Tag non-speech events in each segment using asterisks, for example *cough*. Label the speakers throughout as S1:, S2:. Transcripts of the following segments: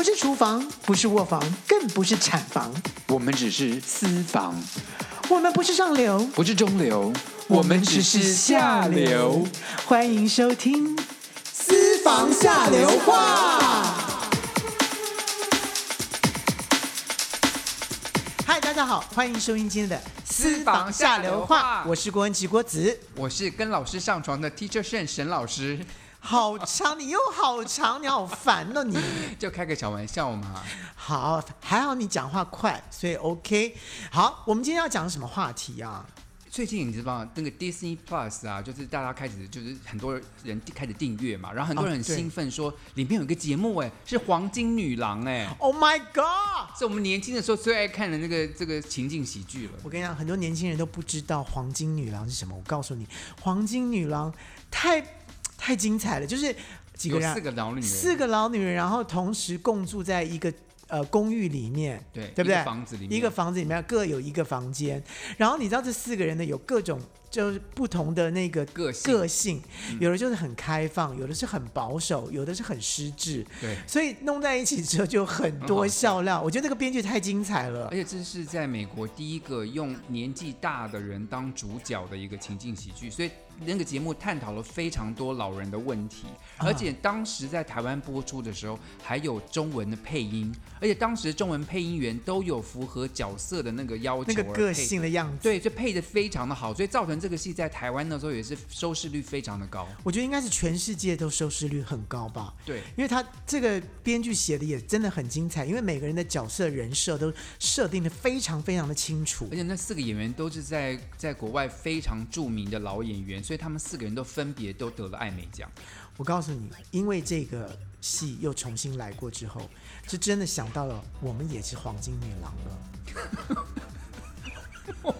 S1: 不是厨房，不是卧房，更不是产房，
S2: 我们只是私房。
S1: 我们不是上流，
S2: 不是中流，我们只是下流。
S1: 欢迎收听《私房下流话》。嗨，大家好，欢迎收听今天的《私房下流话》。我是郭文琪郭子，
S2: 我是跟老师上床的 Teacher Shen 沈老师。
S1: 好长，你又好长，你好烦哦！你 *laughs*
S2: 就开个小玩笑嘛。
S1: 好，还好你讲话快，所以 OK。好，我们今天要讲什么话题啊？
S2: 最近你知道那个 Disney Plus 啊，就是大家开始就是很多人开始订阅嘛，然后很多人很兴奋说里面有一个节目哎，是黄金女郎哎
S1: ，Oh my God！
S2: 是我们年轻的时候最爱看的那个这个情景喜剧了。
S1: 我跟你讲，很多年轻人都不知道黄金女郎是什么。我告诉你，黄金女郎太。太精彩了，就是几个人，
S2: 四个老女人，
S1: 四个老女人，然后同时共住在一个呃公寓里面，
S2: 对，
S1: 对不
S2: 对？房子里面，
S1: 一个房子里面各有一个房间，然后你知道这四个人呢有各种。就是不同的那个个性，个性，有的就是很开放，有的是很保守，有的是很失智。
S2: 对，
S1: 所以弄在一起之后就很多笑料。我觉得那个编剧太精彩了，
S2: 而且这是在美国第一个用年纪大的人当主角的一个情境喜剧，所以那个节目探讨了非常多老人的问题，而且当时在台湾播出的时候还有中文的配音，而且当时中文配音员都有符合角色的那个要求，
S1: 那个个性的样子，
S2: 对，就配的非常的好，所以造成。这个戏在台湾的时候也是收视率非常的高，
S1: 我觉得应该是全世界都收视率很高吧。
S2: 对，
S1: 因为他这个编剧写的也真的很精彩，因为每个人的角色人设都设定的非常非常的清楚，
S2: 而且那四个演员都是在在国外非常著名的老演员，所以他们四个人都分别都得了艾美奖。
S1: 我告诉你，因为这个戏又重新来过之后，就真的想到了我们也是黄金女郎了。*laughs*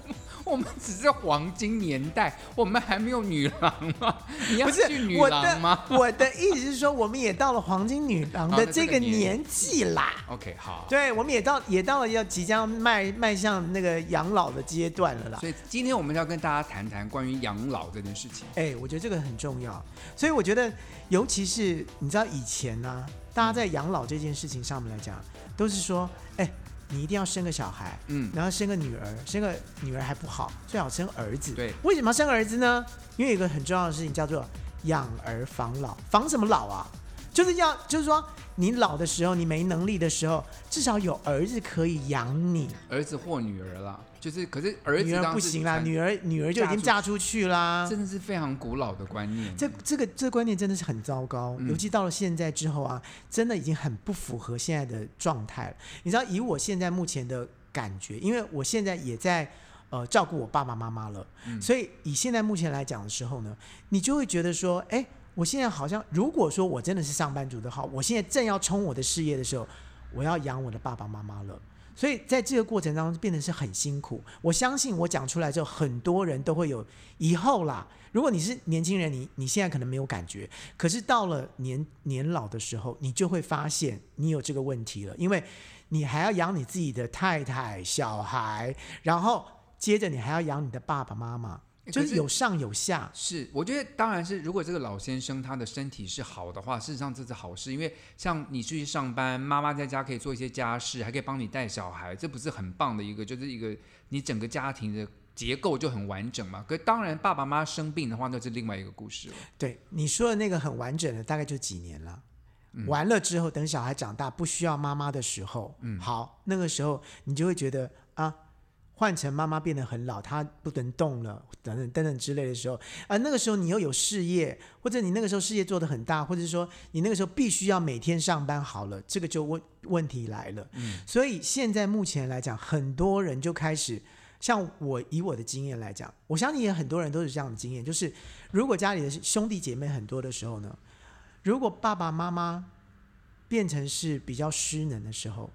S1: *laughs*
S2: 我们只是黄金年代，我们还没有女郎吗？你要去女郎吗？
S1: 我的，意思是说，我们也到了黄金女郎 *laughs* 的这个年纪啦。
S2: OK，好，
S1: 对，我们也到也到了要即将迈迈向那个养老的阶段了啦。
S2: 所以今天我们要跟大家谈谈关于养老这件事情。
S1: 哎，我觉得这个很重要。所以我觉得，尤其是你知道以前呢、啊，大家在养老这件事情上面来讲，都是说，哎。你一定要生个小孩，嗯，然后生个女儿，生个女儿还不好，最好生儿子。
S2: 对，
S1: 为什么要生儿子呢？因为有一个很重要的事情叫做养儿防老，防什么老啊？就是要，就是说。你老的时候，你没能力的时候，至少有儿子可以养你。
S2: 儿子或女儿啦，就是可是儿子
S1: 女儿不行啦，女儿女儿就已经嫁出去啦。
S2: 真的是非常古老的观念。
S1: 这这个这个观念真的是很糟糕，嗯、尤其到了现在之后啊，真的已经很不符合现在的状态了。你知道，以我现在目前的感觉，因为我现在也在呃照顾我爸爸妈妈了，嗯、所以以现在目前来讲的时候呢，你就会觉得说，哎。我现在好像，如果说我真的是上班族的话，我现在正要冲我的事业的时候，我要养我的爸爸妈妈了。所以在这个过程当中，变得是很辛苦。我相信我讲出来之后，很多人都会有以后啦。如果你是年轻人，你你现在可能没有感觉，可是到了年年老的时候，你就会发现你有这个问题了，因为你还要养你自己的太太、小孩，然后接着你还要养你的爸爸妈妈。就是有上有下，
S2: 是我觉得当然是，如果这个老先生他的身体是好的话，事实上这是好事，因为像你出去上班，妈妈在家可以做一些家事，还可以帮你带小孩，这不是很棒的一个，就是一个你整个家庭的结构就很完整嘛。可当然爸爸妈妈生病的话，那是另外一个故事了。
S1: 对你说的那个很完整的，大概就几年了，嗯、完了之后，等小孩长大不需要妈妈的时候，嗯，好，那个时候你就会觉得啊。换成妈妈变得很老，她不能动了，等等等等之类的时候，而那个时候你又有事业，或者你那个时候事业做得很大，或者是说你那个时候必须要每天上班，好了，这个就问问题来了。嗯，所以现在目前来讲，很多人就开始，像我以我的经验来讲，我相信也很多人都是这样的经验，就是如果家里的兄弟姐妹很多的时候呢，如果爸爸妈妈变成是比较失能的时候。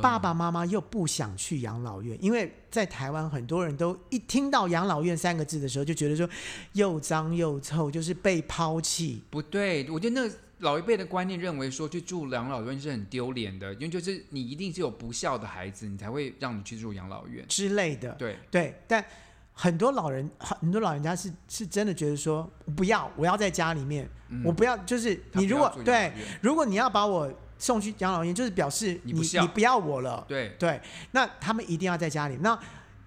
S1: 爸爸妈妈又不想去养老院，因为在台湾很多人都一听到养老院三个字的时候，就觉得说又脏又臭，就是被抛弃。
S2: 不对，我觉得那老一辈的观念认为说去住养老院是很丢脸的，因为就是你一定是有不孝的孩子，你才会让你去住养老院
S1: 之类的。
S2: 对
S1: 对，但很多老人很多老人家是是真的觉得说不要，我要在家里面，嗯、我不要，就是你如果对，如果你要把我。送去养老院，就是表示你
S2: 你不
S1: 要我了。
S2: 对
S1: 对，那他们一定要在家里。那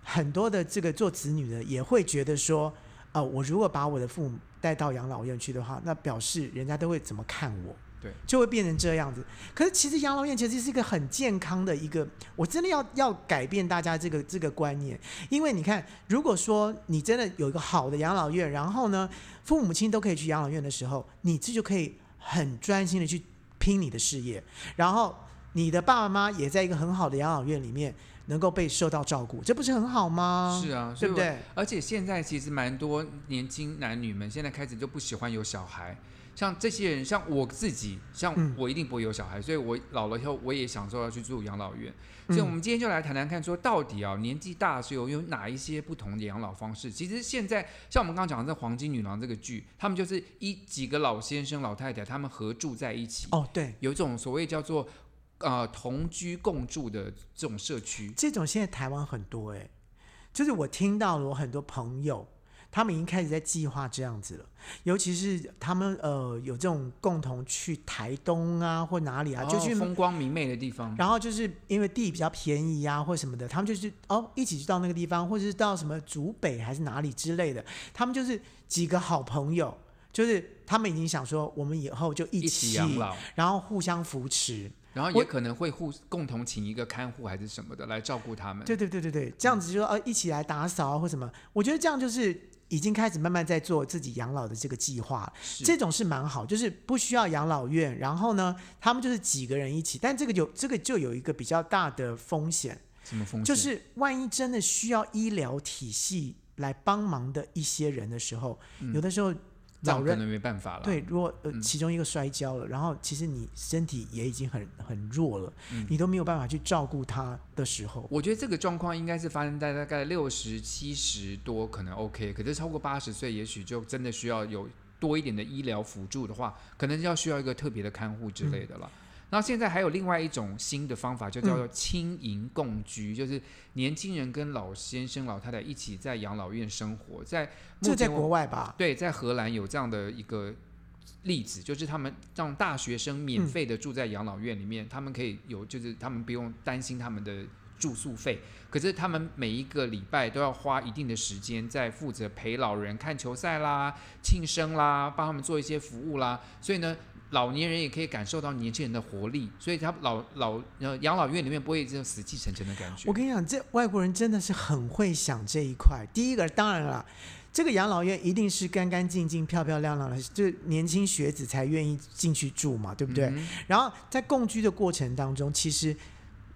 S1: 很多的这个做子女的也会觉得说，呃，我如果把我的父母带到养老院去的话，那表示人家都会怎么看我？
S2: 对，
S1: 就会变成这样子。可是其实养老院其实是一个很健康的一个，我真的要要改变大家这个这个观念，因为你看，如果说你真的有一个好的养老院，然后呢，父母亲都可以去养老院的时候，你这就可以很专心的去拼你的事业，然后你的爸爸妈妈也在一个很好的养老院里面能够被受到照顾，这不是很好吗？
S2: 是啊，
S1: 对不对？
S2: 而且现在其实蛮多年轻男女们现在开始就不喜欢有小孩。像这些人，像我自己，像我一定不会有小孩，嗯、所以我老了以后，我也想说要去住养老院。所以，我们今天就来谈谈看，说到底啊，年纪大的时候有哪一些不同的养老方式？其实现在，像我们刚刚讲的这《黄金女郎》这个剧，他们就是一几个老先生、老太太，他们合住在一起。
S1: 哦，对，
S2: 有一种所谓叫做呃同居共住的这种社区。
S1: 这种现在台湾很多哎，就是我听到了，我很多朋友。他们已经开始在计划这样子了，尤其是他们呃有这种共同去台东啊或哪里啊，
S2: 哦、
S1: 就去
S2: 风光明媚的地方。
S1: 然后就是因为地比较便宜啊或什么的，他们就是哦一起去到那个地方，或者是到什么竹北还是哪里之类的。他们就是几个好朋友，就是他们已经想说，我们以后就一起，
S2: 一起养老，
S1: 然后互相扶持，
S2: 然后也可能会互共同请一个看护还是什么的来照顾他们。
S1: 对对对对对，这样子就说呃一起来打扫啊或什么。我觉得这样就是。已经开始慢慢在做自己养老的这个计划，这种是蛮好，就是不需要养老院，然后呢，他们就是几个人一起，但这个有这个就有一个比较大的风险，
S2: 什么风险？
S1: 就是万一真的需要医疗体系来帮忙的一些人的时候，嗯、有的时候。老人可能
S2: 没办法了。
S1: 对，如果呃其中一个摔跤了，嗯、然后其实你身体也已经很很弱了，嗯、你都没有办法去照顾他的时候，
S2: 我觉得这个状况应该是发生在大概六十七十多可能 OK，可是超过八十岁，也许就真的需要有多一点的医疗辅助的话，可能要需要一个特别的看护之类的了。嗯然后现在还有另外一种新的方法，就叫做青银共居，嗯、就是年轻人跟老先生、老太太一起在养老院生活。在
S1: 这在国外吧？
S2: 对，在荷兰有这样的一个例子，就是他们让大学生免费的住在养老院里面，嗯、他们可以有，就是他们不用担心他们的住宿费，可是他们每一个礼拜都要花一定的时间在负责陪老人看球赛啦、庆生啦，帮他们做一些服务啦，所以呢。老年人也可以感受到年轻人的活力，所以他老老呃养老院里面不会这种死气沉沉的感觉。
S1: 我跟你讲，这外国人真的是很会想这一块。第一个，当然了，这个养老院一定是干干净净、漂漂亮亮的，就年轻学子才愿意进去住嘛，对不对？嗯、然后在共居的过程当中，其实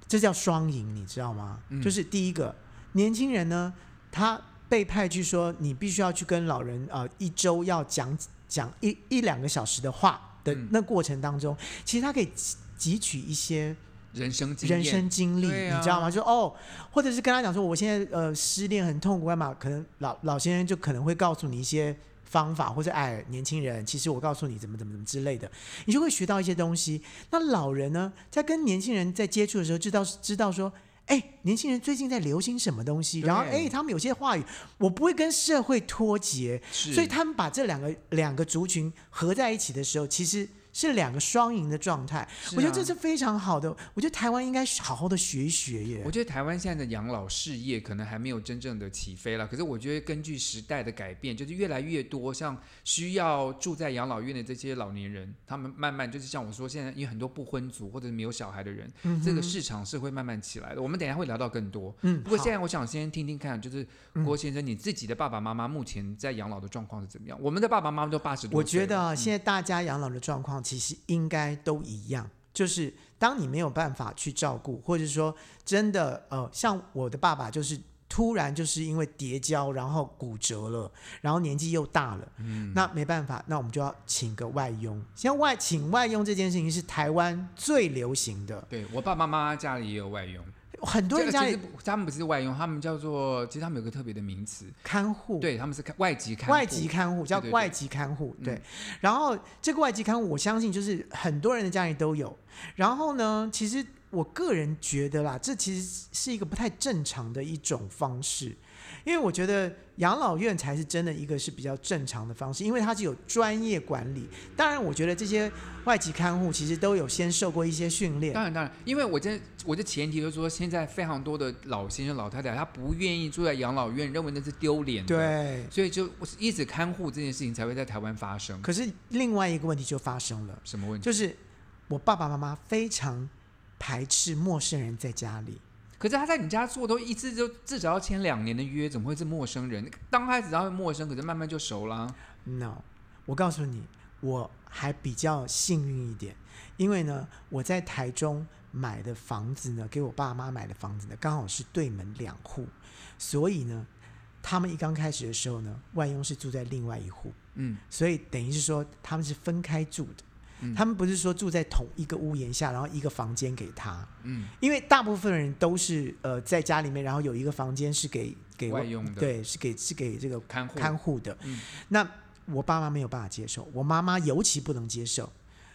S1: 这叫双赢，你知道吗？嗯、就是第一个，年轻人呢，他被派去说，你必须要去跟老人呃一周要讲讲一一两个小时的话。的那过程当中，其实他可以汲取一些
S2: 人生
S1: 人生经历，
S2: 啊、
S1: 你知道吗？就哦，或者是跟他讲说，我现在呃失恋很痛苦，干嘛？可能老老先生就可能会告诉你一些方法，或者哎，年轻人，其实我告诉你怎么怎么怎么之类的，你就会学到一些东西。那老人呢，在跟年轻人在接触的时候，知道知道说。哎，年轻人最近在流行什么东西？然后，哎，他们有些话语，我不会跟社会脱
S2: 节，
S1: 所以他们把这两个两个族群合在一起的时候，其实。是两个双赢的状态，啊、我觉得这是非常好的。我觉得台湾应该好好的学一学耶。
S2: 我觉得台湾现在的养老事业可能还没有真正的起飞了，可是我觉得根据时代的改变，就是越来越多像需要住在养老院的这些老年人，他们慢慢就是像我说，现在有很多不婚族或者没有小孩的人，嗯、这个市场是会慢慢起来的。我们等一下会聊到更多。嗯，不过现在我想先听听看，就是郭先生你自己的爸爸妈妈目前在养老的状况是怎么样？我们的爸爸妈妈都八十多岁，
S1: 我觉得啊，现在大家养老的状况。其实应该都一样，就是当你没有办法去照顾，或者说真的呃，像我的爸爸就是突然就是因为跌跤，然后骨折了，然后年纪又大了，嗯，那没办法，那我们就要请个外佣。像外请外佣这件事情是台湾最流行的。
S2: 对，我爸爸妈妈家里也有外佣。
S1: 很多人家里，
S2: 他们不是外佣，他们叫做，其实他们有个特别的名词，
S1: 看护。
S2: 对，他们是看外籍看护。
S1: 外籍看护叫外籍看护，对，对，对，对。对，然后这个外籍看护，我相信就是很多人的家里都有。然后呢，其实我个人觉得啦，这其实是一个不太正常的一种方式，因为我觉得养老院才是真的一个是比较正常的方式，因为它是有专业管理。当然，我觉得这些外籍看护其实都有先受过一些训练。
S2: 当然，当然，因为我这我的前提就是说，现在非常多的老先生、老太太，他不愿意住在养老院，认为那是丢脸的。
S1: 对，
S2: 所以就一直看护这件事情才会在台湾发生。
S1: 可是另外一个问题就发生了，
S2: 什么问题？
S1: 就是我爸爸妈妈非常排斥陌生人在家里。
S2: 可是他在你家做都一次就至少要签两年的约，怎么会是陌生人？刚开始他会陌生，可是慢慢就熟了。
S1: No，我告诉你，我还比较幸运一点，因为呢，我在台中买的房子呢，给我爸妈买的房子呢，刚好是对门两户，所以呢，他们一刚开始的时候呢，外佣是住在另外一户，嗯，所以等于是说他们是分开住的。他们不是说住在同一个屋檐下，然后一个房间给他。嗯，因为大部分人都是呃在家里面，然后有一个房间是给给
S2: 外用的，
S1: 对，是给是给这个
S2: 看护
S1: 看护的。嗯，那我爸妈没有办法接受，我妈妈尤其不能接受，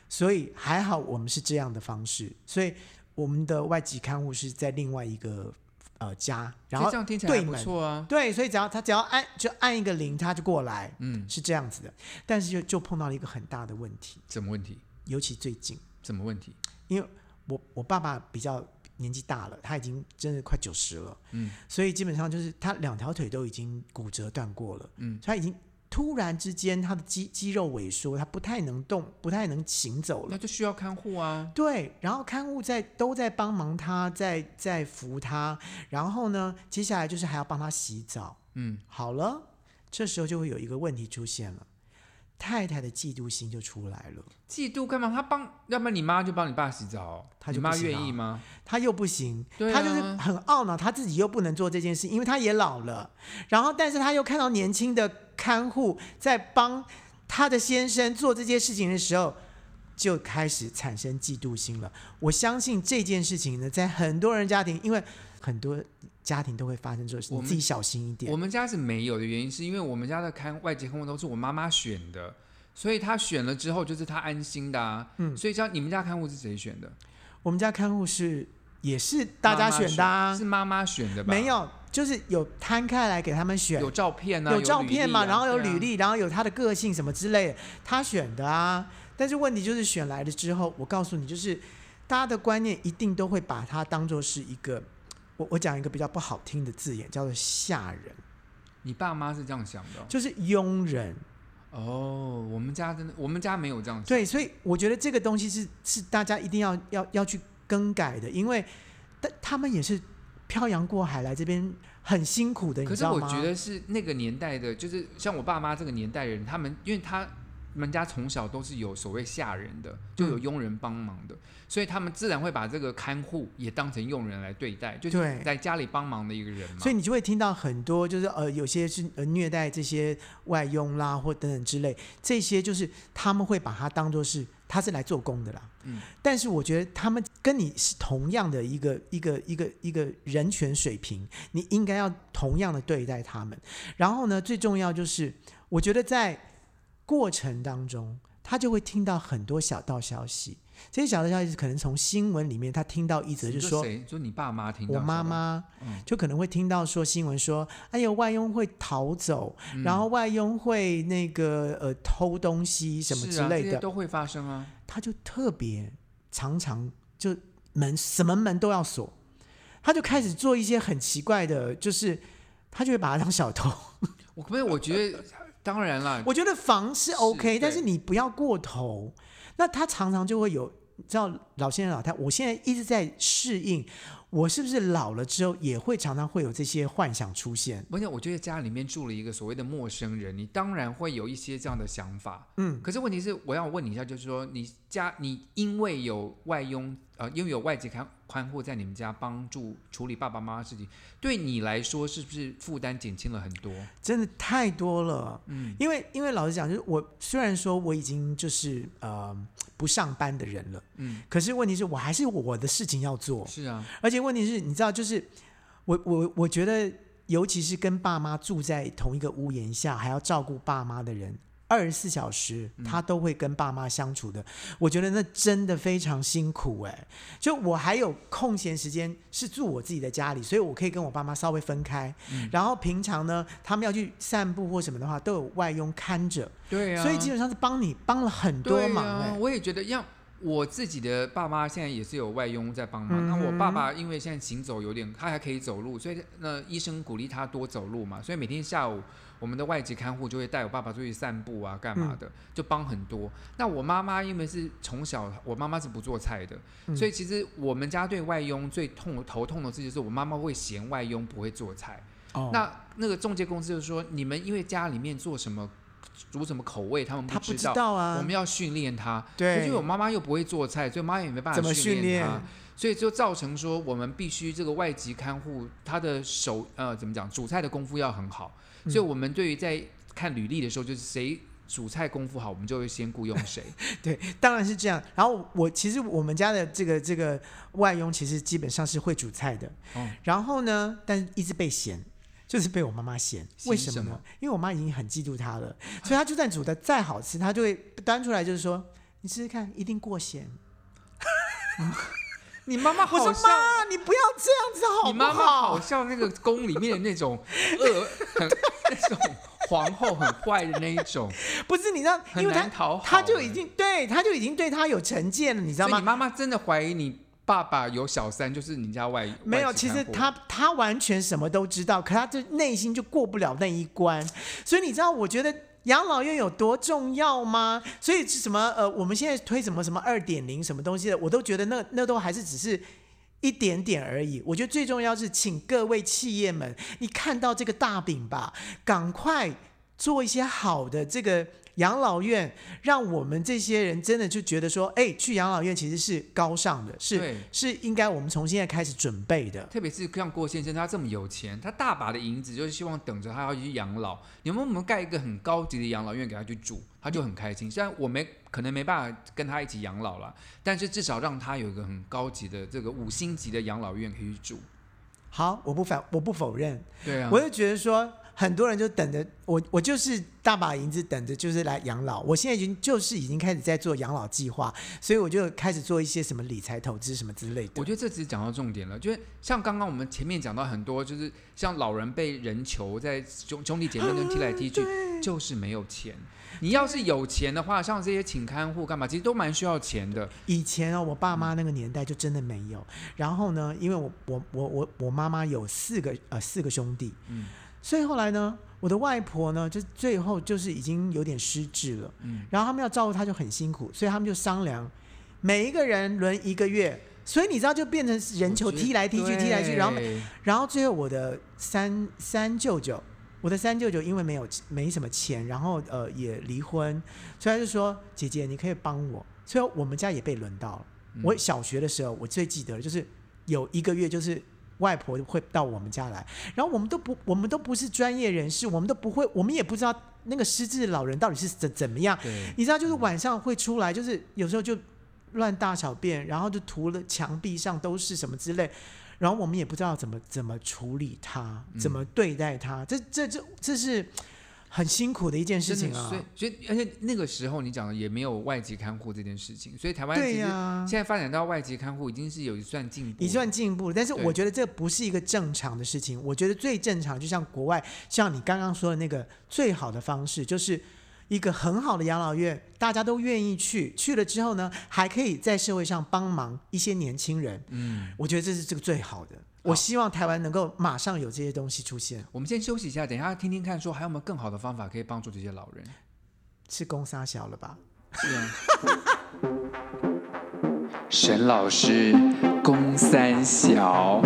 S1: 所以还好我们是这样的方式，所以我们的外籍看护是在另外一个。呃，家，然后
S2: 这样听起来不错啊。
S1: 对，所以只要他只要按就按一个铃，他就过来，嗯，是这样子的。但是就就碰到了一个很大的问题。
S2: 什么问题？
S1: 尤其最近。
S2: 什么问题？因为
S1: 我我爸爸比较年纪大了，他已经真的快九十了，嗯，所以基本上就是他两条腿都已经骨折断过了，嗯，他已经。突然之间，他的肌肌肉萎缩，他不太能动，不太能行走了。
S2: 那就需要看护啊。
S1: 对，然后看护在都在帮忙他，在在扶他。然后呢，接下来就是还要帮他洗澡。嗯，好了，这时候就会有一个问题出现了。太太的嫉妒心就出来了。
S2: 嫉妒干嘛？他帮，要不然你妈就帮你爸洗澡，他就妈愿意吗？
S1: 他又不行，他就是很懊恼，他自己又不能做这件事，因为他也老了。然后，但是他又看到年轻的看护在帮他的先生做这件事情的时候，就开始产生嫉妒心了。我相信这件事情呢，在很多人家庭，因为很多。家庭都会发生这种事，你自己小心一点。
S2: 我们家是没有的原因，是因为我们家的看外籍看护都是我妈妈选的，所以她选了之后就是她安心的啊。嗯，所以像你们家看护是谁选的？
S1: 我们家看护是也是大家选的啊，
S2: 妈妈选，是妈妈选的吧？
S1: 没有，就是有摊开来给他们选，
S2: 有照片啊，
S1: 有照片嘛，
S2: 啊、
S1: 然后有履历，啊、然后有他的个性什么之类的，他选的啊。但是问题就是选来了之后，我告诉你，就是大家的观念一定都会把它当做是一个。我我讲一个比较不好听的字眼，叫做下人。
S2: 你爸妈是这样想的？
S1: 就是佣人。
S2: 哦，我们家真的，我们家没有这样想。
S1: 对，所以我觉得这个东西是是大家一定要要要去更改的，因为但他们也是漂洋过海来这边很辛苦的？
S2: 可是我觉得是那个年代的，就是像我爸妈这个年代人，他们因为他。他们家从小都是有所谓下人的，就有佣人帮忙的，嗯、所以他们自然会把这个看护也当成佣人来对待，就是在家里帮忙的一个人嘛。
S1: 所以你就会听到很多，就是呃，有些是呃虐待这些外佣啦，或等等之类，这些就是他们会把它当做是他是来做工的啦。嗯。但是我觉得他们跟你是同样的一个一个一个一个人权水平，你应该要同样的对待他们。然后呢，最重要就是我觉得在。过程当中，他就会听到很多小道消息。这些小道消息可能从新闻里面他听到一则，就说：“
S2: 谁？就你爸妈听到？
S1: 我妈妈就可能会听到说新闻说，哎呦，外佣会逃走，嗯、然后外佣会那个呃偷东西什么之类的，啊、
S2: 都会发生啊。
S1: 他就特别常常就门什么门都要锁，他就开始做一些很奇怪的，就是他就会把他当小偷。*laughs*
S2: 我可不可以？我觉得。当然了，
S1: 我觉得防是 OK，是但是你不要过头。那他常常就会有，你知道老先生老太太，我现在一直在适应。我是不是老了之后也会常常会有这些幻想出现？
S2: 而且我觉得家里面住了一个所谓的陌生人，你当然会有一些这样的想法。嗯，可是问题是，我要问你一下，就是说你家你因为有外佣，呃，因为有外籍看看或在你们家帮助处理爸爸妈妈事情，对你来说是不是负担减轻了很多？
S1: 真的太多了。嗯，因为因为老实讲，就是我虽然说我已经就是呃不上班的人了，嗯，可是问题是我还是我的事情要做。
S2: 是啊，
S1: 而且。问题是，你知道，就是我我我觉得，尤其是跟爸妈住在同一个屋檐下，还要照顾爸妈的人，二十四小时他都会跟爸妈相处的，嗯、我觉得那真的非常辛苦哎。就我还有空闲时间是住我自己的家里，所以我可以跟我爸妈稍微分开。嗯、然后平常呢，他们要去散步或什么的话，都有外佣看着。
S2: 对啊，
S1: 所以基本上是帮你帮了很多忙哎、啊。
S2: 我也觉得，像我自己的爸妈现在也是有外佣在帮忙。那、嗯、我爸爸因为现在行走有点，他还可以走路，所以那医生鼓励他多走路嘛，所以每天下午。我们的外籍看护就会带我爸爸出去散步啊，干嘛的，就帮很多。那我妈妈因为是从小，我妈妈是不做菜的，嗯、所以其实我们家对外佣最痛头痛的事就是我妈妈会嫌外佣不会做菜。哦、那那个中介公司就是说，你们因为家里面做什么煮什么口味，他们不知道，不知道啊，我们要训练他。对，因为我妈妈又不会做菜，所以妈妈也没办法训练他。所以就造成说，我们必须这个外籍看护他的手呃怎么讲，煮菜的功夫要很好。所以，我们对于在看履历的时候，就是谁煮菜功夫好，我们就会先雇佣谁。*laughs*
S1: 对，当然是这样。然后我其实我们家的这个这个外佣，其实基本上是会煮菜的。哦。然后呢，但一直被嫌，就是被我妈妈嫌。为什么呢？因为我妈已经很嫉妒他了，所以他就算煮的再好吃，他就会端出来，就是说：“你试试看，一定过咸。*laughs* ”
S2: 你妈妈好像，
S1: 妈，你不要这样子好不好？
S2: 你妈妈好像那个宫里面的那种 *laughs* 恶，很那种皇后，很坏的那一种。*laughs*
S1: 不是，你知道，因为他他就已经对他就已经对他有成见了，你知道吗？
S2: 你妈妈真的怀疑你爸爸有小三，就是你家外
S1: 没有。其实他他完全什么都知道，可他就内心就过不了那一关。所以你知道，我觉得。养老院有多重要吗？所以是什么呃，我们现在推什么什么二点零什么东西的，我都觉得那那都还是只是一点点而已。我觉得最重要是，请各位企业们，你看到这个大饼吧，赶快做一些好的这个。养老院让我们这些人真的就觉得说，哎，去养老院其实是高尚的，是是应该我们从现在开始准备的。
S2: 特别是像郭先生，他这么有钱，他大把的银子，就是希望等着他要去养老。你们我们盖一个很高级的养老院给他去住，他就很开心。虽然我没可能没办法跟他一起养老了，但是至少让他有一个很高级的这个五星级的养老院可以去住。
S1: 好，我不反，我不否认。
S2: 对啊，
S1: 我就觉得说。很多人就等着我，我就是大把银子等着，就是来养老。我现在已经就是已经开始在做养老计划，所以我就开始做一些什么理财投资什么之类的。
S2: 我觉得这只是讲到重点了，就是像刚刚我们前面讲到很多，就是像老人被人求，在兄兄弟姐妹中踢来踢去，嗯、就是没有钱。你要是有钱的话，像这些请看护干嘛，其实都蛮需要钱的。
S1: 以前哦，我爸妈那个年代就真的没有。然后呢，因为我我我我我妈妈有四个呃四个兄弟，嗯。所以后来呢，我的外婆呢，就最后就是已经有点失智了，嗯，然后他们要照顾她就很辛苦，所以他们就商量，每一个人轮一个月，所以你知道就变成人球踢来踢去，踢来踢去，然后然后最后我的三三舅舅，我的三舅舅因为没有没什么钱，然后呃也离婚，所以他就说姐姐你可以帮我，所以我们家也被轮到了。嗯，我小学的时候我最记得就是有一个月就是。外婆会到我们家来，然后我们都不，我们都不是专业人士，我们都不会，我们也不知道那个失智的老人到底是怎怎么样。你知道，就是晚上会出来，就是有时候就乱大小便，然后就涂了墙壁上都是什么之类，然后我们也不知道怎么怎么处理他，怎么对待他，嗯、这这这这是。很辛苦的一件事情啊，
S2: 所以所以而且那个时候你讲的也没有外籍看护这件事情，所以台湾其实现在发展到外籍看护已经是有一算进步，
S1: 一算进步。但是我觉得这不是一个正常的事情，我觉得最正常就像国外，像你刚刚说的那个最好的方式，就是一个很好的养老院，大家都愿意去，去了之后呢，还可以在社会上帮忙一些年轻人。嗯，我觉得这是这个最好的。我希望台湾能够马上有这些东西出现。
S2: 我们先休息一下，等一下听听看，说还有没有更好的方法可以帮助这些老人？
S1: 是公三小了吧？是
S2: 啊。*laughs* 沈老师，公三小。
S1: 好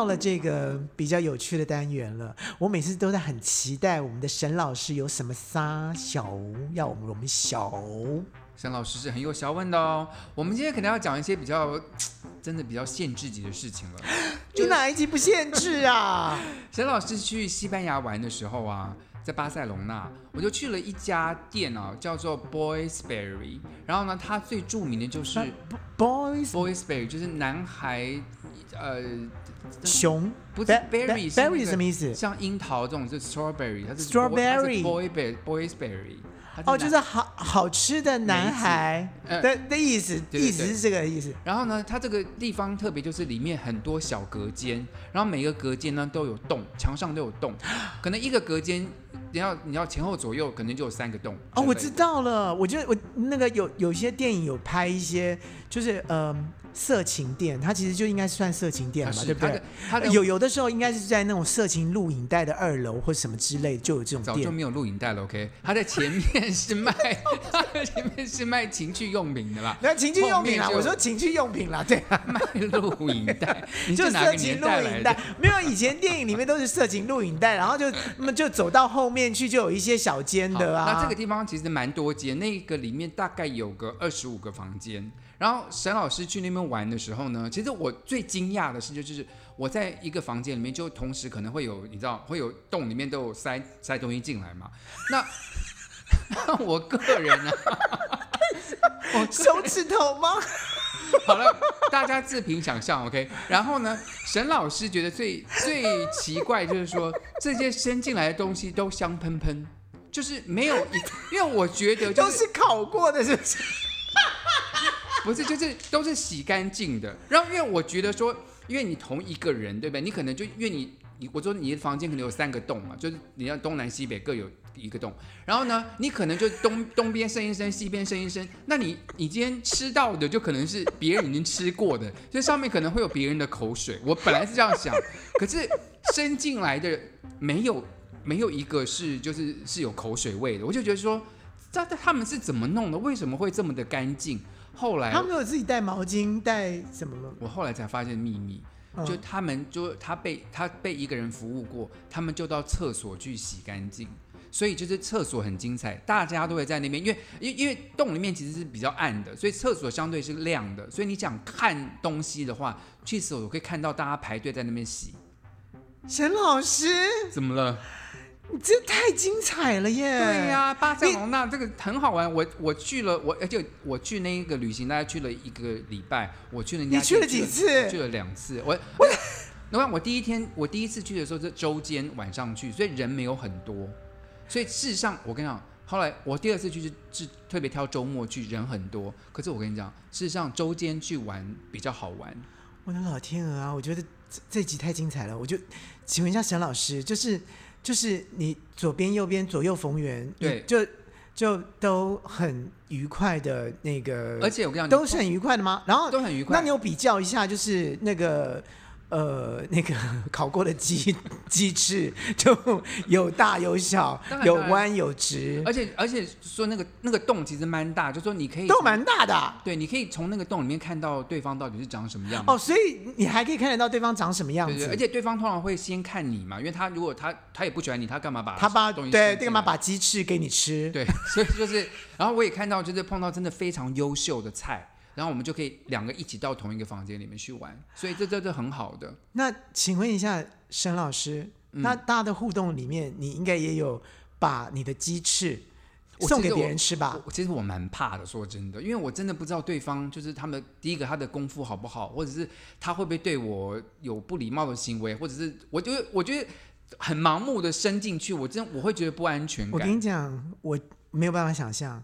S1: 到了这个比较有趣的单元了。我每次都在很期待我们的沈老师有什么撒小要我们我们小。
S2: 沈老师是很有学问的哦。我们今天可能要讲一些比较 *tsk* 真的比较限制级的事情了。*gasps*
S1: 就哪一集不限制啊？*laughs*
S2: 沈老师去西班牙玩的时候啊，在巴塞隆纳，我就去了一家店啊，叫做 Boysberry。然后呢，它最著名的就是
S1: Boys
S2: Boysberry，就是男孩呃，
S1: 熊
S2: 不是 berry，berry
S1: berry 什么意思？
S2: 像樱桃这种是 strawberry，它是
S1: strawberry
S2: boy berry boys berry。
S1: 哦，就是好好吃的男孩的的、呃、意思，意思是这个意思。
S2: 然后呢，它这个地方特别就是里面很多小隔间，然后每个隔间呢都有洞，墙上都有洞，可能一个隔间你要你要前后左右可能就有三个洞。
S1: 哦，我知道了，我觉得我那个有有些电影有拍一些，就是嗯。呃色情店，它其实就应该算色情店嘛，对不对？它有有的时候应该是在那种色情录影带的二楼或什么之类，就有这种店。
S2: 早就没有录影带了，OK？它在前面是卖，*laughs* 它在前面是卖情趣用品的啦。
S1: 那情趣用品啦，我说情趣用品啦，对啊，
S2: 卖录影带，*laughs*
S1: 就色情录影带。没有，以前电影里面都是色情录影带，然后就那么就走到后面去，就有一些小间的啊。
S2: 那这个地方其实蛮多间，那个里面大概有个二十五个房间。然后沈老师去那边玩的时候呢，其实我最惊讶的是，就是我在一个房间里面，就同时可能会有，你知道，会有洞里面都有塞塞东西进来嘛。那那 *laughs* 我个人呢、啊，
S1: 我手指头吗？*laughs*
S2: 好了，大家自凭想象，OK。然后呢，沈老师觉得最最奇怪就是说，这些伸进来的东西都香喷喷，就是没有一，因为我觉得、就是、*laughs*
S1: 都是烤过的，是不是？*laughs*
S2: 不是，就是都是洗干净的。然后，因为我觉得说，因为你同一个人，对不对？你可能就因为你你我说你的房间可能有三个洞嘛，就是你要东南西北各有一个洞。然后呢，你可能就东东边伸一伸，西边伸一伸。那你你今天吃到的就可能是别人已经吃过的，就上面可能会有别人的口水。我本来是这样想，可是伸进来的没有没有一个是就是是有口水味的。我就觉得说，这他们是怎么弄的？为什么会这么的干净？后来
S1: 他们有自己带毛巾带什么吗？
S2: 我后来才发现秘密，嗯、就他们就他被他被一个人服务过，他们就到厕所去洗干净，所以就是厕所很精彩，大家都会在那边，因为因因为洞里面其实是比较暗的，所以厕所相对是亮的，所以你想看东西的话，去厕所可以看到大家排队在那边洗。
S1: 沈老师
S2: 怎么了？
S1: 你这太精彩了耶！
S2: 对呀、啊，巴塞罗那这个很好玩。我我去了，我而且我去那一个旅行，大概去了一个礼拜。我去了人家，
S1: 你去了几次？
S2: 去了两次。我我，你看我第一天，我第一次去的时候是周间晚上去，所以人没有很多。所以事实上，我跟你讲，后来我第二次去是是特别挑周末去，人很多。可是我跟你讲，事实上周间去玩比较好玩。
S1: 我的老天鹅啊！我觉得这这集太精彩了。我就请问一下沈老师，就是。就是你左边右边左右逢源，
S2: 对，
S1: 就就都很愉快的那个，
S2: 而且我跟你讲，
S1: 都是很愉快的吗？然后
S2: 都很愉快。
S1: 那你有比较一下，就是那个。呃，那个 *laughs* 烤过的鸡鸡翅就有大有小，有弯有直，
S2: 而且而且说那个那个洞其实蛮大，就说你可以
S1: 洞蛮大的，啊，
S2: 对，你可以从那个洞里面看到对方到底是长什么样子。
S1: 哦，所以你还可以看得到对方长什么样子。
S2: 对，对，而且对方通常会先看你嘛，因为他如果他他也不喜欢你，他干嘛把
S1: 他把对对干嘛把鸡翅给你吃？
S2: 对，*laughs* 所以就是，然后我也看到就是碰到真的非常优秀的菜。然后我们就可以两个一起到同一个房间里面去玩，所以这这这很好的。
S1: 那请问一下沈老师，嗯、那大家的互动里面，你应该也有把你的鸡翅送给别人吃吧？
S2: 其实我蛮怕的，说真的，因为我真的不知道对方就是他们第一个他的功夫好不好，或者是他会不会对我有不礼貌的行为，或者是我觉得我觉得很盲目的伸进去，我真我会觉得不安全感。
S1: 我跟你讲，我没有办法想象。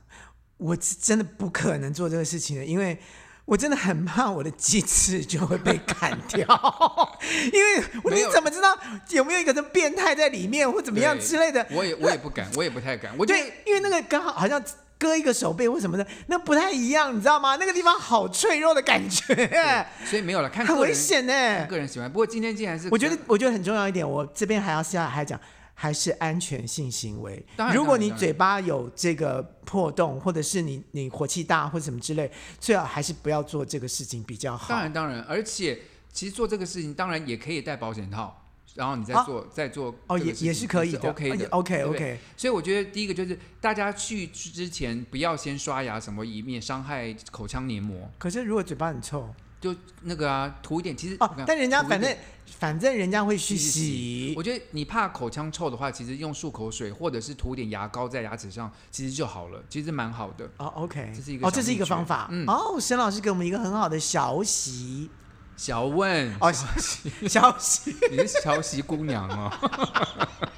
S1: 我真的不可能做这个事情的，因为我真的很怕我的鸡翅就会被砍掉，*laughs* 因为你怎么知道有没有一个人变态在里面或怎么样之类的？
S2: 我也我也不敢，我也不太敢。我
S1: 对，因为那个刚好好像割一个手背或什么的，那不太一样，你知道吗？那个地方好脆弱的感觉，
S2: 所以没有了，看
S1: 很危险呢。
S2: 个人喜欢，不过今天竟然是
S1: 我觉得我觉得很重要一点，我这边还要下来还讲。还是安全性行
S2: 为。
S1: 如果你嘴巴有这个破洞，或者是你你火气大或者什么之类，最好还是不要做这个事情比较好。
S2: 当然，当然，而且其实做这个事情，当然也可以戴保险套，然后你再做、啊、再做
S1: 哦，也也是可以的
S2: ，OK 的
S1: ，OK OK。
S2: 所以我觉得第一个就是大家去之前不要先刷牙什么，以免伤害口腔黏膜。
S1: 可是如果嘴巴很臭。
S2: 就那个啊，涂一点，其实
S1: 哦，但人家反正反正人家会去洗，洗。
S2: 我觉得你怕口腔臭的话，其实用漱口水或者是涂点牙膏在牙齿上，其实就好了，其实蛮好的。
S1: 哦，OK，
S2: 这是一个哦，
S1: 这是一个方法。嗯，哦，沈老师给我们一个很好的小习。
S2: 小问
S1: 哦，
S2: 小习，
S1: 小习 *laughs*
S2: 你是小习姑娘哦。*laughs*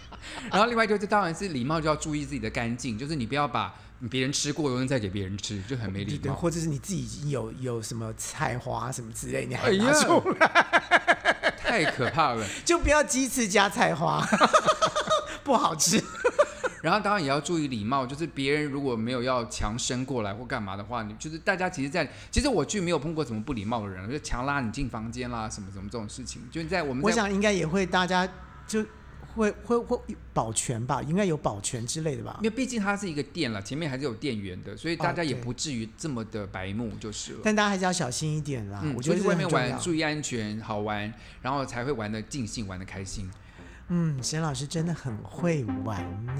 S2: 然后另外就是，当然是礼貌就要注意自己的干净，就是你不要把别人吃过的东西再给别人吃，就很没礼貌。
S1: 或者是你自己已经有有什么菜花什么之类，你
S2: 还
S1: 拿出来，
S2: 太可怕了。*laughs*
S1: 就不要鸡翅加菜花，*laughs* 不好吃。
S2: 然后当然也要注意礼貌，就是别人如果没有要强伸过来或干嘛的话，你就是大家其实在，在其实我就没有碰过什么不礼貌的人，就强拉你进房间啦，什么什么这种事情，就在我们在
S1: 我想应该也会大家就会会会保全吧，应该有保全之类的吧。
S2: 因为毕竟它是一个店了，前面还是有店员的，所以大家也不至于这么的白目就是了。
S1: 但大家还是要小心一点啦。
S2: 嗯、
S1: 我觉得
S2: 外面玩注意安全，好玩，然后才会玩的尽兴，玩的开心。
S1: 嗯，沈老师真的很会玩呢。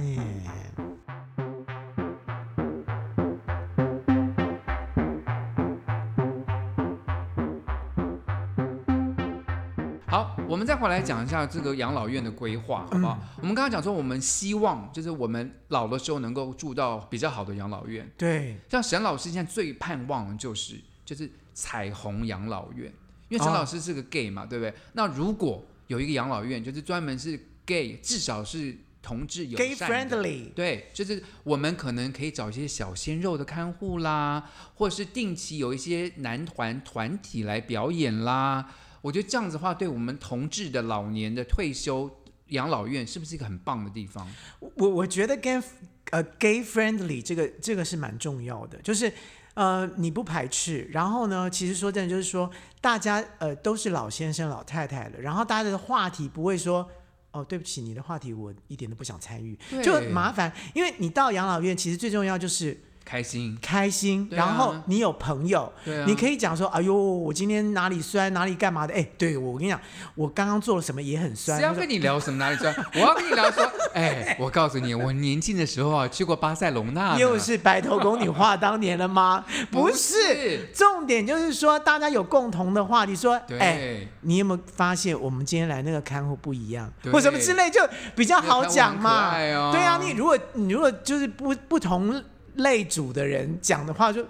S2: 回来讲一下这个养老院的规划，好不好？嗯、我们刚刚讲说，我们希望就是我们老的时候能够住到比较好的养老院。
S1: 对，
S2: 像沈老师现在最盼望的就是就是彩虹养老院，因为沈老师是个 gay 嘛，哦、对不对？那如果有一个养老院，就是专门是 gay，至少是同志友善
S1: gay friendly，
S2: 对，就是我们可能可以找一些小鲜肉的看护啦，或者是定期有一些男团团体来表演啦。我觉得这样子的话，对我们同志的老年的退休养老院，是不是一个很棒的地方？
S1: 我我觉得 gay 呃 gay friendly 这个这个是蛮重要的，就是。呃，你不排斥，然后呢，其实说真的，就是说大家呃都是老先生老太太了，然后大家的话题不会说，哦，对不起，你的话题我一点都不想参
S2: 与，
S1: 就很麻烦，因为你到养老院，其实最重要就是。
S2: 开心，
S1: 开心，
S2: 啊、
S1: 然后你有朋友，
S2: 啊、
S1: 你可以讲说，哎呦，我今天哪里酸，哪里干嘛的？哎，对我跟你讲，我刚刚做了什么也很酸。
S2: 是要跟你聊什么哪里酸？*laughs* 我要跟你聊说，哎，我告诉你，我年轻的时候啊，去过巴塞隆纳。
S1: 又是白头宫女话当年了吗？*laughs* 不是，不是，重点就是说大家有共同的话题，说，哎，你有没有发现我们今天来那个看护不一样，或什么之类，就比较好讲嘛。
S2: 哦、
S1: 对啊，你如果你如果就是不不同。类组的人讲的话就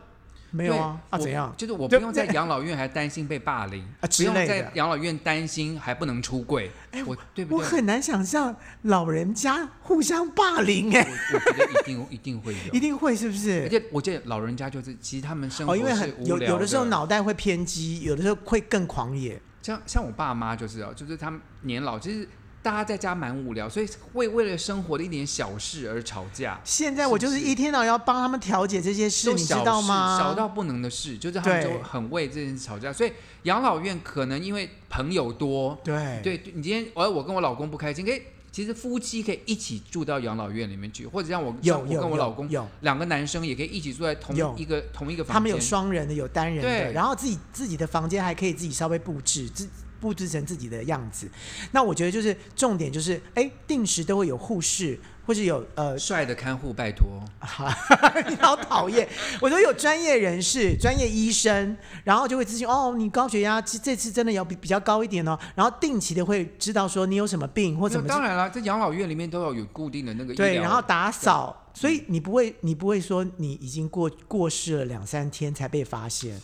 S1: 没有啊啊怎样？
S2: 就是我不用在养老院还担心被霸凌
S1: 啊，
S2: 不用在养老院担心还不能出柜。哎，我对不对？
S1: 我很难想象老人家互相霸凌哎。
S2: 我我觉得 *laughs* 一定一定会有，
S1: 一定会是不是？
S2: 而且我觉得老人家就是其实他们生活
S1: 哦，因为很有有的时候脑袋会偏激，有的时候会更狂野。
S2: 像像我爸妈就是哦，就是他们年老其实。大家在家蛮无聊，所以为为了生活的一点小事而吵架。
S1: 现在我就是一天到晚要帮他们调解这些事，
S2: 你知
S1: 道吗？
S2: 小到不能的事，就是他们就很为这件事吵架。所以养老院可能因为朋友多，
S1: 对
S2: 对，你今天我我跟我老公不开心，可以其实夫妻可以一起住到养老院里面去，或者像我像我跟我老公
S1: 有
S2: 两个男生也可以一起住在同一个同一个房间。
S1: 他们有双人的，有单人的，
S2: 对
S1: 然后自己自己的房间还可以自己稍微布置自。布置成自己的样子，那我觉得就是重点就是，哎，定时都会有护士或者有呃
S2: 帅的看护，拜托，*laughs*
S1: 你好讨厌，我说有专业人士、专业医生，然后就会咨询哦，你高血压这次真的要比比较高一点哦，然后定期的会知道说你有什么病或怎么。
S2: 当然了，在养老院里面都要有固定的那个医疗。
S1: 对，然后打
S2: 扫，
S1: 所以你不会你不会说你已经过过世了两三天才被发现。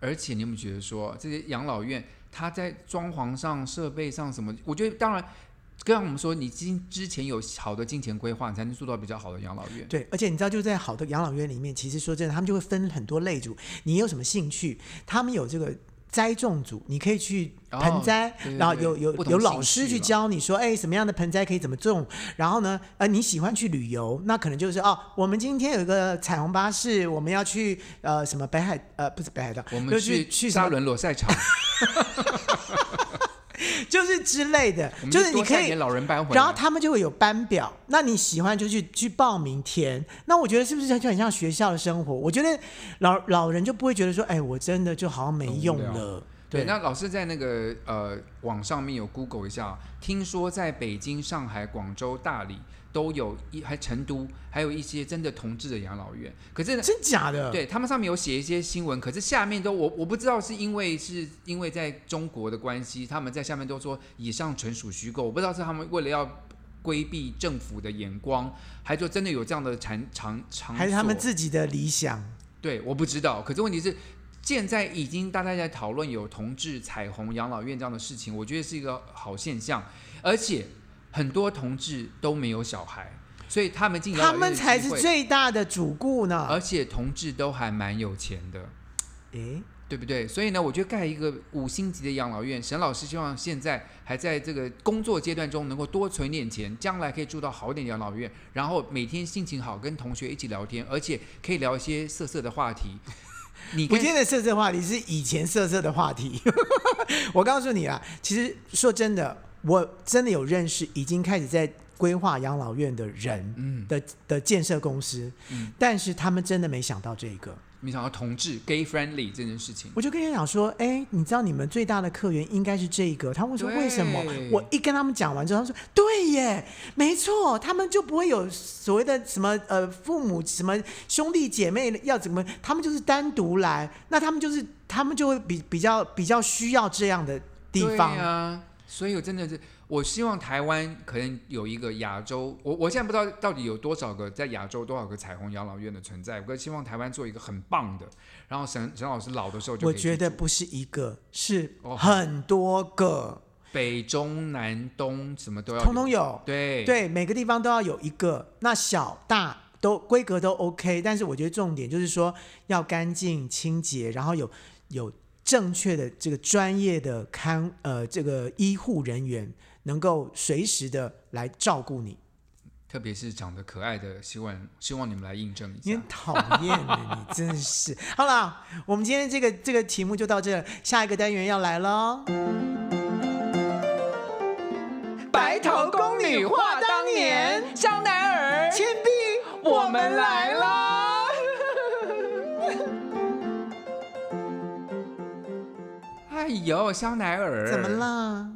S2: 而且你有没有觉得说这些养老院？他在装潢上、设备上什么？我觉得当然，跟我们说，你今之前有好的金钱规划，你才能做到比较好的养老院。
S1: 对，而且你知道，就在好的养老院里面，其实说真的，他们就会分很多类组。你有什么兴趣？他们有这个。栽种组，你可以去盆栽，哦、对对对，然后有有有老师去教你说，哎，什么样的盆栽可以怎么种？然后呢，呃，你喜欢去旅游，那可能就是哦，我们今天有一个彩虹巴士，我们要去呃什么北海呃不是北海道，
S2: 我们去去沙伦罗赛场。*laughs* *laughs*
S1: 就是之类的，就是你可以，然后他们就会有班表，那你喜欢就去去报名填。那我觉得是不是就很像学校的生活？我觉得老老人就不会觉得说，哎，我真的就好像没用了。
S2: 对，那老师在那个呃网上面有 Google 一下，听说在北京、上海、广州、大理。都有一还成都还有一些真的同志的养老院，可是
S1: 真假的？
S2: 对，他们上面有写一些新闻，可是下面都我我不知道是因为是因为在中国的关系，他们在下面都说以上纯属虚构，我不知道是他们为了要规避政府的眼光，还说真的有这样的场场场所，
S1: 还是他们自己的理想？
S2: 对，我不知道。可是问题是。现在已经大家在讨论有同志彩虹养老院这样的事情，我觉得是一个好现象，而且很多同志都没有小孩，所以他们进养老院，
S1: 他们才是最大的主顾呢。
S2: 而且同志都还蛮有钱的，
S1: 诶。
S2: 对不对？所以呢，我觉得盖一个五星级的养老院，沈老师希望现在还在这个工作阶段中，能够多存点钱，将来可以住到好一点养老院，然后每天心情好，跟同学一起聊天，而且可以聊一些色色的话题。*laughs* 你
S1: 不见得色色话题是以前色色的话题。*laughs* 我告诉你啊，其实说真的，我真的有认识已经开始在规划养老院的人，嗯，的的建设公司，嗯，但是他们真的没想到这个。
S2: 没想到同志 gay friendly 这件事情，
S1: 我就跟他讲说，哎，你知道你们最大的客源应该是这个。他问说为什么？我一跟他们讲完之后，他说对耶，没错，他们就不会有所谓的什么呃父母什么兄弟姐妹要怎么，他们就是单独来，那他们就是他们就会比比较比较需要这样的地方。
S2: 对啊，所以我真的是。我希望台湾可能有一个亚洲，我我现在不知道到底有多少个在亚洲多少个彩虹养老院的存在。我希望台湾做一个很棒的，然后沈沈老师老的时候就。
S1: 我觉得不是一个，是很多个，哦、
S2: 北中南东什么都要，
S1: 通通有。
S2: 对
S1: 对，每个地方都要有一个，那小大都规格都 OK，但是我觉得重点就是说要干净清洁，然后有有正确的这个专业的看呃这个医护人员。能够随时的来照顾你，
S2: 特别是长得可爱的，希望希望你们来印证一下。
S1: 你很讨厌的，你真是。好了，我们今天这个这个题目就到这，下一个单元要来了。白头宫女话当年，香奈儿倩碧，我们来了。
S2: 哎呦，香奈儿，
S1: 怎么了？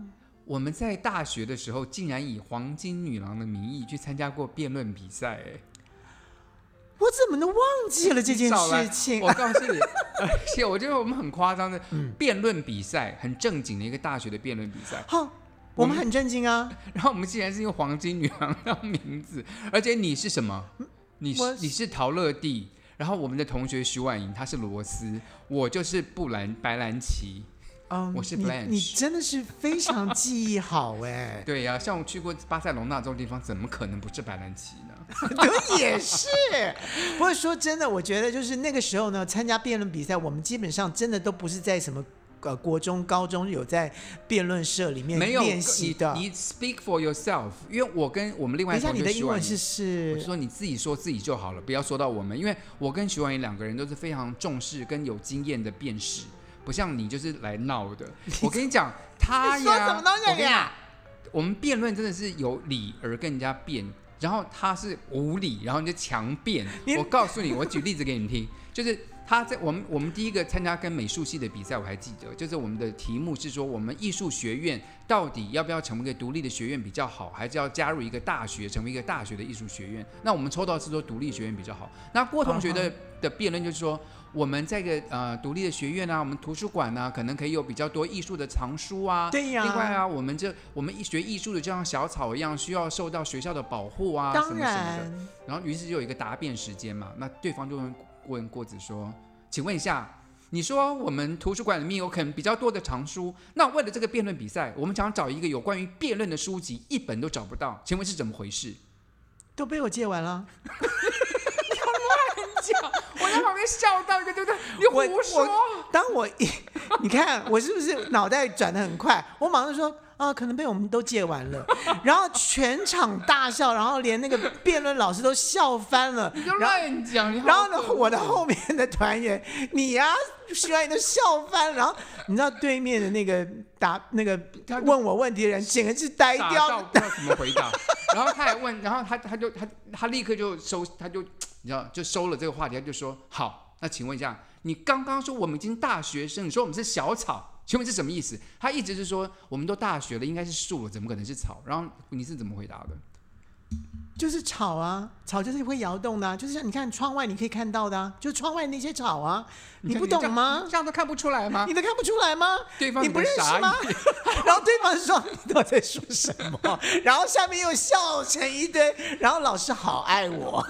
S2: 我们在大学的时候，竟然以黄金女郎的名义去参加过辩论比赛，哎，
S1: 我怎么能忘记了这件事情？
S2: 我告诉你，而且我觉得我们很夸张的 *laughs* 辩论比赛，很正经的一个大学的辩论比赛。
S1: 好、嗯，我们很正经啊。
S2: 然后我们竟然是用黄金女郎当名字，而且你是什么？你是你是陶乐蒂。然后我们的同学徐婉莹，她是罗斯，我就是布兰白兰奇。
S1: 嗯，
S2: 我是
S1: 你，你真的是非常记忆好哎。*laughs*
S2: 对呀、啊，像我去过巴塞隆纳这种地方，怎么可能不是白兰奇呢？*laughs*
S1: 对，也是。不过说真的，我觉得就是那个时候呢，参加辩论比赛，我们基本上真的都不是在什么呃国中、高中有在辩论社里面练习的。
S2: 你，你 speak for yourself，因为我跟我们另外一个同学，
S1: 你的英文是是，
S2: 我说你自己说自己就好了，不要说到我们，因为我跟徐婉莹两个人都是非常重视跟有经验的辩士。不像你就是来闹的，*laughs* 我跟你讲，他呀，*laughs*
S1: 说什么东西呀？
S2: 我们辩论真的是有理而跟人家辩，然后他是无理，然后你就强辩。*laughs* 我告诉你，我举例子给你们听，就是他在我们我们第一个参加跟美术系的比赛，我还记得，就是我们的题目是说，我们艺术学院到底要不要成为一个独立的学院比较好，还是要加入一个大学，成为一个大学的艺术学院？那我们抽到是说独立学院比较好。那郭同学的、uh. 的辩论就是说。我们这个呃独立的学院啊，我们图书馆呢、啊，可能可以有比较多艺术的藏书啊。
S1: 对呀。
S2: 另外啊，我们这我们学艺术的，就像小草一样，需要受到学校的保护啊，
S1: 当然。
S2: 什么什么的。然后于是就有一个答辩时间嘛，那对方就问问郭子说：“请问一下，你说我们图书馆里面有可能比较多的藏书，那为了这个辩论比赛，我们想找一个有关于辩论的书籍，一本都找不到，请问是怎么回事？”
S1: 都被我借完了。*laughs*
S2: 讲我在旁边笑到一个，对不对？你胡说！
S1: 当我一，*laughs* 你看我是不是脑袋转的很快？我马上说啊，可能被我们都借完了，然后全场大笑，然后连那个辩论老师都笑翻了。
S2: 你就乱讲。
S1: 然后呢，我的后面的团员，你呀、啊，徐安都笑翻了。然后你知道对面的那个答那个问我问题的人，简直是呆掉，
S2: 不知道怎么回答。然后他还问，然后他他就他他立刻就收，他就。你知道，就收了这个话题，他就说：“好，那请问一下，你刚刚说我们已经大学生，你说我们是小草，请问是什么意思？”他一直是说，我们都大学了，应该是树，怎么可能是草？然后你是怎么回答的？
S1: 就是草啊，草就是会摇动的、啊，就是像你看窗外你可以看到的、啊，就是窗外那些草啊，你不懂吗？
S2: 这样都看不出来吗？
S1: 你都看不出来吗？
S2: 对方
S1: 你不认识吗？*laughs* 然后对方说你到底在说什么？*laughs* 然后下面又笑成一堆，然后老师好爱我。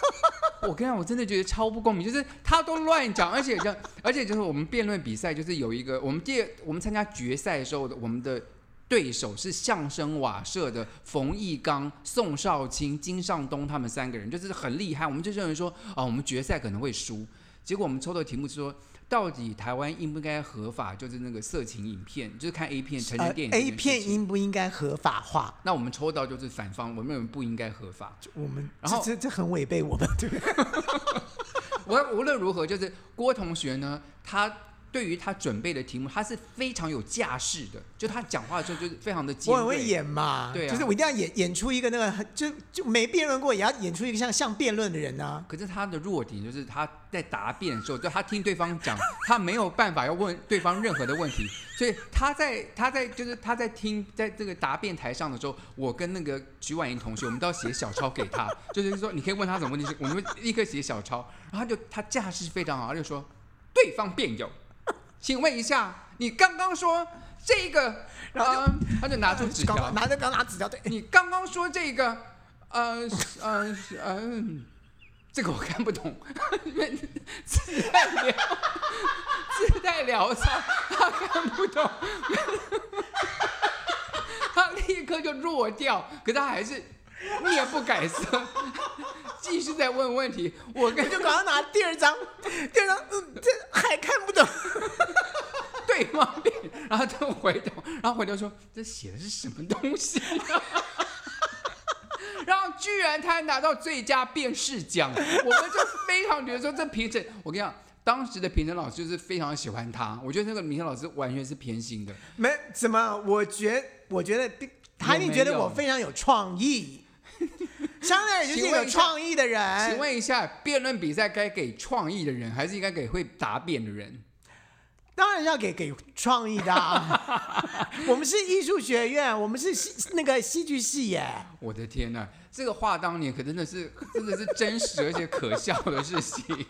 S1: *laughs*
S2: 我跟你讲，我真的觉得超不公平，就是他都乱讲，而且就而且就是我们辩论比赛，就是有一个我们第二我们参加决赛的时候的我们的对手是相声瓦舍的冯翊纲、宋少卿、金尚东他们三个人，就是很厉害。我们就认为说啊，我们决赛可能会输。结果我们抽的题目是说，到底台湾应不应该合法，就是那个色情影片，就是看 A 片、成人 *laughs* 电影、呃。
S1: A 片应不应该合法化？
S2: 那我们抽到就是反方，我们认为不应该合法。
S1: 我们然后这这很违背我们，对不对？
S2: 我无论如何，就是郭同学呢，他。对于他准备的题目，他是非常有架势的，就他讲话的时候就是非常的尖锐。
S1: 我很会演嘛，
S2: 对啊，
S1: 就是我一定要演演出一个那个，就就没辩论过，也要演出一个像像辩论的人啊。
S2: 可是他的弱点就是他在答辩的时候，就他听对方讲，他没有办法要问对方任何的问题，所以他在他在就是他在听在这个答辩台上的时候，我跟那个徐婉莹同学，我们都要写小抄给他，就是说你可以问他什么问题，我们会立刻写小抄，然后他就他架势非常好，他就说对方辩友。请问一下，你刚刚说这个，然后他就拿出纸条，
S1: 拿着刚拿纸条，对，
S2: 你刚刚说这个，呃呃呃，这个我看不懂，*laughs* 自带聊，自带聊骚，他看不懂，他立刻就弱掉，可他还是面不改色。*laughs* 继续在问问题，我跟
S1: 就刚刚拿第二张，第二张，嗯，这还看不懂，*laughs*
S2: 对吗？然后他回头，然后回头说：“这写的是什么东西啊？” *laughs* 然后居然他还拿到最佳辩士奖，我们就非常觉得说这评审，我跟你讲，当时的评审老师就是非常喜欢他，我觉得那个评审老师完全是偏心的。
S1: 没怎么，我觉我觉得他一定觉得我非常有创意。相对就是一个创意的人。
S2: 请问一下，辩论比赛该给创意的人，还是应该给会答辩的人？
S1: 当然要给给创意的啊。*laughs* 我们是艺术学院，我们是戏那个戏剧系耶。
S2: 我的天哪，这个话当年可真的是 *laughs* 真的是真实而且可笑的事情。*laughs*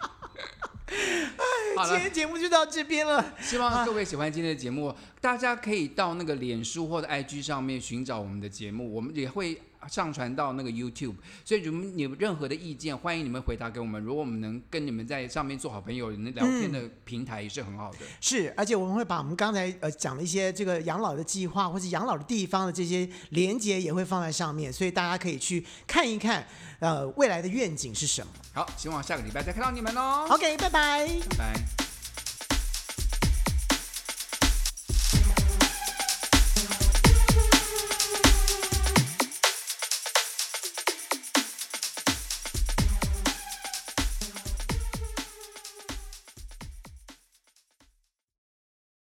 S1: 好了，今天节目就到这边了。
S2: 希望各位喜欢今天的节目，啊、大家可以到那个脸书或者 IG 上面寻找我们的节目，我们也会。上传到那个 YouTube，所以如果你有任何的意见，欢迎你们回答给我们。如果我们能跟你们在上面做好朋友，能聊天的平台也是很好的。嗯、
S1: 是，而且我们会把我们刚才呃讲的一些这个养老的计划，或者养老的地方的这些连接也会放在上面，所以大家可以去看一看，呃，未来的愿景是什么。
S2: 好，希望下个礼拜再看到你们哦。
S1: OK，拜拜。
S2: 拜拜。